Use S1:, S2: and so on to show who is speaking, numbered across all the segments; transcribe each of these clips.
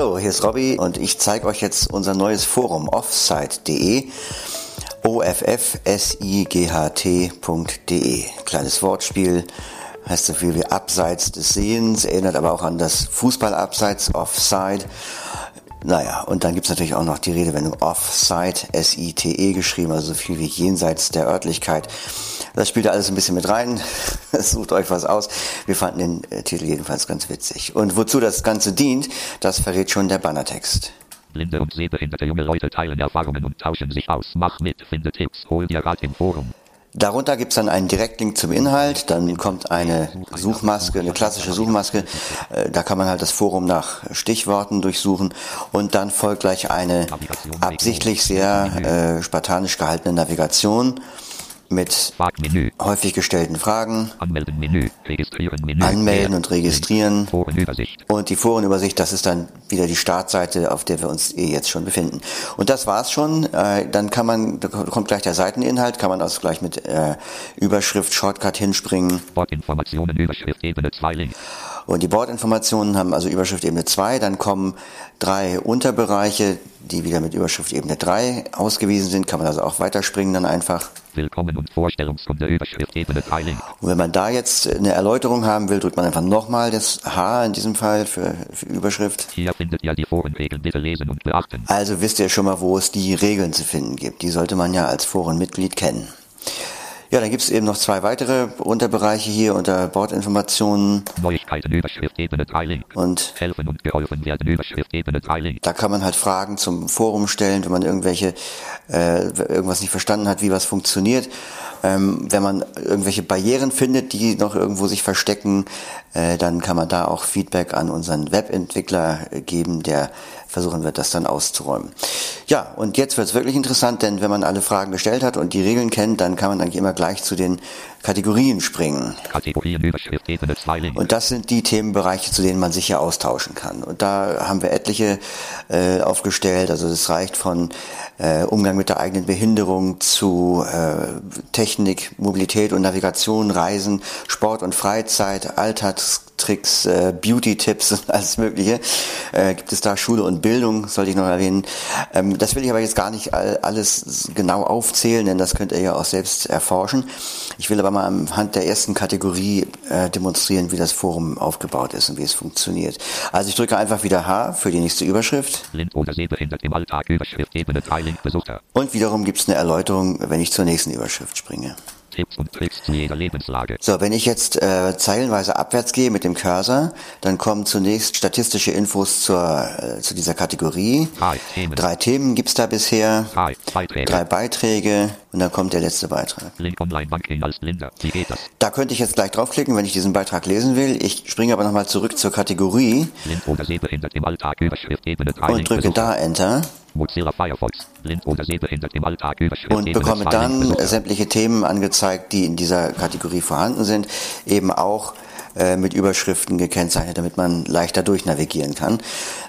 S1: Hallo, hier ist Robby und ich zeige euch jetzt unser neues Forum offsite.de offsight.de. Kleines Wortspiel, heißt so viel wie abseits des Sehens, erinnert aber auch an das Fußballabseits, Offside. Naja, und dann gibt's natürlich auch noch die Redewendung Offside, S-I-T-E geschrieben, also so viel wie jenseits der Örtlichkeit. Das spielt alles ein bisschen mit rein. Sucht euch was aus. Wir fanden den äh, Titel jedenfalls ganz witzig. Und wozu das Ganze dient, das verrät schon der Bannertext.
S2: Blinde und sehbehinderte junge Leute teilen Erfahrungen und tauschen sich aus. Mach mit, finde Tipps, hol dir Rat im Forum.
S1: Darunter gibt's dann einen Direktlink zum Inhalt, dann kommt eine Suchmaske, eine klassische Suchmaske, Äh, da kann man halt das Forum nach Stichworten durchsuchen und dann folgt gleich eine absichtlich sehr äh, spartanisch gehaltene Navigation mit
S2: Startmenü,
S1: häufig gestellten Fragen,
S2: Anmelden Menü, Registrieren Menü.
S1: Anmelden und Registrieren
S2: Forenübersicht.
S1: und die Forenübersicht, das ist dann wieder die Startseite, auf der wir uns eh jetzt schon befinden. Und das war's schon. Äh, dann kann man, da kommt gleich der Seiteninhalt, kann man also gleich mit äh, Überschrift, Shortcut hinspringen.
S2: Überschrift, Ebene 2 Link.
S1: Und die Bordinformationen haben also Überschrift Ebene 2, dann kommen drei Unterbereiche, die wieder mit Überschrift Ebene 3 ausgewiesen sind, kann man also auch weiterspringen dann einfach.
S2: Willkommen und Vorstellungsrunde, Überschrift, Ebene 3 Link.
S1: Und wenn man da jetzt eine Erläuterung haben will, drückt man einfach nochmal das H in diesem Fall für, für Überschrift.
S2: Hier findet ihr die Forenregeln, bitte lesen und beachten.
S1: Also wisst ihr schon mal, wo es die Regeln zu finden gibt. Die sollte man ja als Forenmitglied kennen. Ja, dann gibt es eben noch zwei weitere Unterbereiche hier unter Bordinformationen
S2: Neuigkeiten, Überschrift, Ebene 3 Link.
S1: und
S2: Helfen und geholfen werden, Überschrift, Ebene 3 Link.
S1: da kann man halt Fragen zum Forum stellen, wenn man irgendwelche äh, irgendwas nicht verstanden hat, wie was funktioniert. Ähm, wenn man irgendwelche Barrieren findet, die noch irgendwo sich verstecken, äh, dann kann man da auch Feedback an unseren Webentwickler geben, der versuchen wird, das dann auszuräumen. Ja, und jetzt wird es wirklich interessant, denn wenn man alle Fragen gestellt hat und die Regeln kennt, dann kann man eigentlich immer gleich zu den Kategorien springen.
S2: Kategorien, Überschrift, Ebene 2 Link.
S1: Und das sind die Themenbereiche, zu denen man sich ja austauschen kann. Und da haben wir etliche äh, aufgestellt. Also das reicht von äh, Umgang mit der eigenen Behinderung zu äh, Technik, Mobilität und Navigation, Reisen, Sport und Freizeit, Alltagstricks, äh, Beauty-Tipps und alles Mögliche. Äh, gibt es da Schule und Bildung, sollte ich noch erwähnen. Ähm, das will ich aber jetzt gar nicht all, alles genau aufzählen, denn das könnt ihr ja auch selbst erforschen. Ich will aber mal anhand der ersten Kategorie äh, demonstrieren, wie das Forum aufgebaut ist und wie es funktioniert. Also ich drücke einfach wieder H für die nächste Überschrift.
S2: Blind oder sehbehindert im Alltag, Überschrift, Ebene 3 Link. Besucher.
S1: Und wiederum gibt es eine Erläuterung, wenn ich zur nächsten Überschrift springe.
S2: Tipps und Tricks zu jeder Lebenslage.
S1: So, wenn ich jetzt äh, zeilenweise abwärts gehe mit dem Cursor, dann kommen zunächst statistische Infos zur, äh, zu dieser Kategorie.
S2: Drei Themen.
S1: Drei Themen gibt's da bisher,
S2: Drei Beiträge.
S1: drei Beiträge und dann kommt der letzte Beitrag.
S2: Link Online Banking als Blinder. Wie geht das?
S1: Da könnte ich jetzt gleich draufklicken, wenn ich diesen Beitrag lesen will. Ich springe aber nochmal zurück zur Kategorie
S2: Blind oder sehbehindert im Alltag, Überschrift, Ebene 3
S1: und drücke
S2: Besucher.
S1: da Enter
S2: Mozilla Firefox. Blind oder sehbehindert im Alltag,
S1: und bekomme
S2: 2
S1: dann sämtliche Themen angezeigt, die in dieser Kategorie vorhanden sind, eben auch äh, mit Überschriften gekennzeichnet, damit man leichter durchnavigieren kann.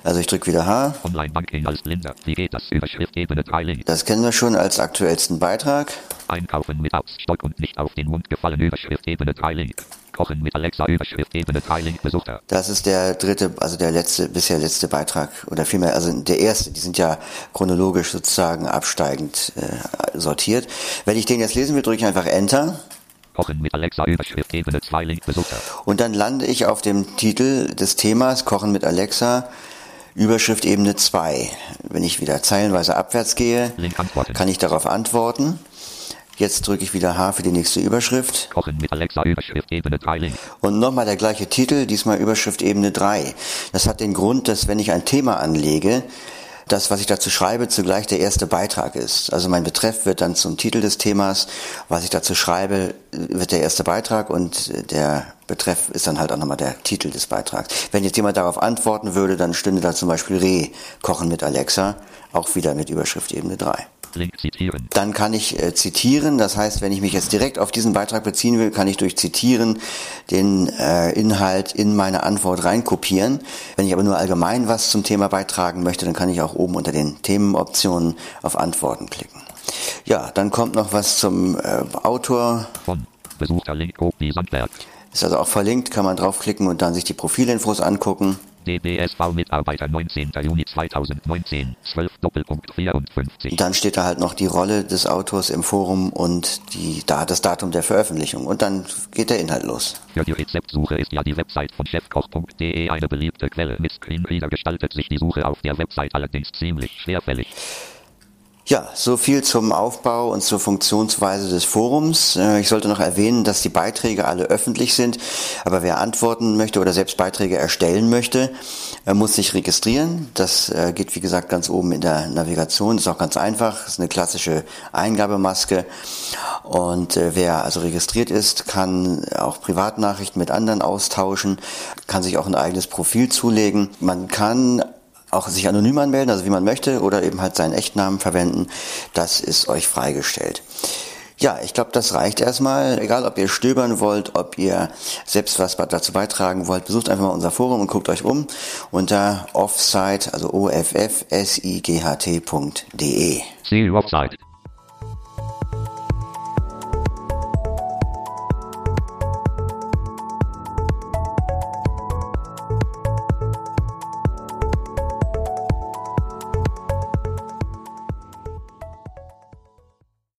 S1: Also ich drücke wieder H.
S2: Online Banking als Blinder. Wie geht das? Überschrift, Ebene 3 Link.
S1: Das kennen wir schon als aktuellsten Beitrag.
S2: Einkaufen mit Ausstock und nicht auf den Mund gefallen. Überschrift, Ebene 3 Link. Kochen mit Alexa. Überschrift, Ebene 3 Link. Besucher.
S1: Das ist der dritte, also der letzte, bisher letzte Beitrag oder vielmehr, also der erste. Die sind ja chronologisch sozusagen absteigend äh, sortiert. Wenn ich den jetzt lesen will, drücke ich einfach Enter
S2: Kochen mit Alexa. Überschrift, Ebene 2 Link. Besucher.
S1: und dann lande ich auf dem Titel des Themas Kochen mit Alexa. Überschrift Ebene 2. Wenn ich wieder zeilenweise abwärts gehe, kann ich darauf antworten. Jetzt drücke ich wieder H für die nächste Überschrift.
S2: Kochen mit Alexa. Überschrift, Ebene 3 Link.
S1: Und nochmal der gleiche Titel, diesmal Überschrift Ebene 3. Das hat den Grund, dass wenn ich ein Thema anlege, das, was ich dazu schreibe, zugleich der erste Beitrag ist. Also mein Betreff wird dann zum Titel des Themas, was ich dazu schreibe, wird der erste Beitrag und der Betreff ist dann halt auch nochmal der Titel des Beitrags. Wenn jetzt jemand darauf antworten würde, dann stünde da zum Beispiel Reh, Kochen mit Alexa, auch wieder mit Überschrift Ebene 3. Dann kann ich äh, zitieren, das heißt, wenn ich mich jetzt direkt auf diesen Beitrag beziehen will, kann ich durch Zitieren den äh, Inhalt in meine Antwort reinkopieren. Wenn ich aber nur allgemein was zum Thema beitragen möchte, dann kann ich auch oben unter den Themenoptionen auf Antworten klicken. Ja, dann kommt noch was zum äh, Autor.
S2: Von. Besuchter Link Sandberg.
S1: Ist also auch verlinkt, kann man draufklicken und dann sich die Profilinfos angucken.
S2: DBSV-Mitarbeiter 19. Juni 2019, 12 Doppelpunkt 54.
S1: Dann steht da halt noch die Rolle des Autors im Forum und die, da, das Datum der Veröffentlichung. Und dann geht der Inhalt los.
S2: Für die Rezeptsuche ist ja die Website von chefkoch.de eine beliebte Quelle. Mit Screenreader gestaltet sich die Suche auf der Website allerdings ziemlich schwerfällig.
S1: Ja, so viel zum Aufbau und zur Funktionsweise des Forums. Äh, ich sollte noch erwähnen, dass die Beiträge alle öffentlich sind, aber wer antworten möchte oder selbst Beiträge erstellen möchte, muss sich registrieren. Das äh, geht wie gesagt ganz oben in der Navigation, ist auch ganz einfach, ist eine klassische Eingabemaske und äh, wer also registriert ist, kann auch Privatnachrichten mit anderen austauschen, kann sich auch ein eigenes Profil zulegen. Man kann auch sich anonym anmelden, also wie man möchte, oder eben halt seinen Echtnamen verwenden. Das ist euch freigestellt. Ja, ich glaube, das reicht erstmal. Egal, ob ihr stöbern wollt, ob ihr selbst was dazu beitragen wollt, besucht einfach mal unser Forum und guckt euch um unter offsite, also o f f s i g h t.de.
S2: See you offsite.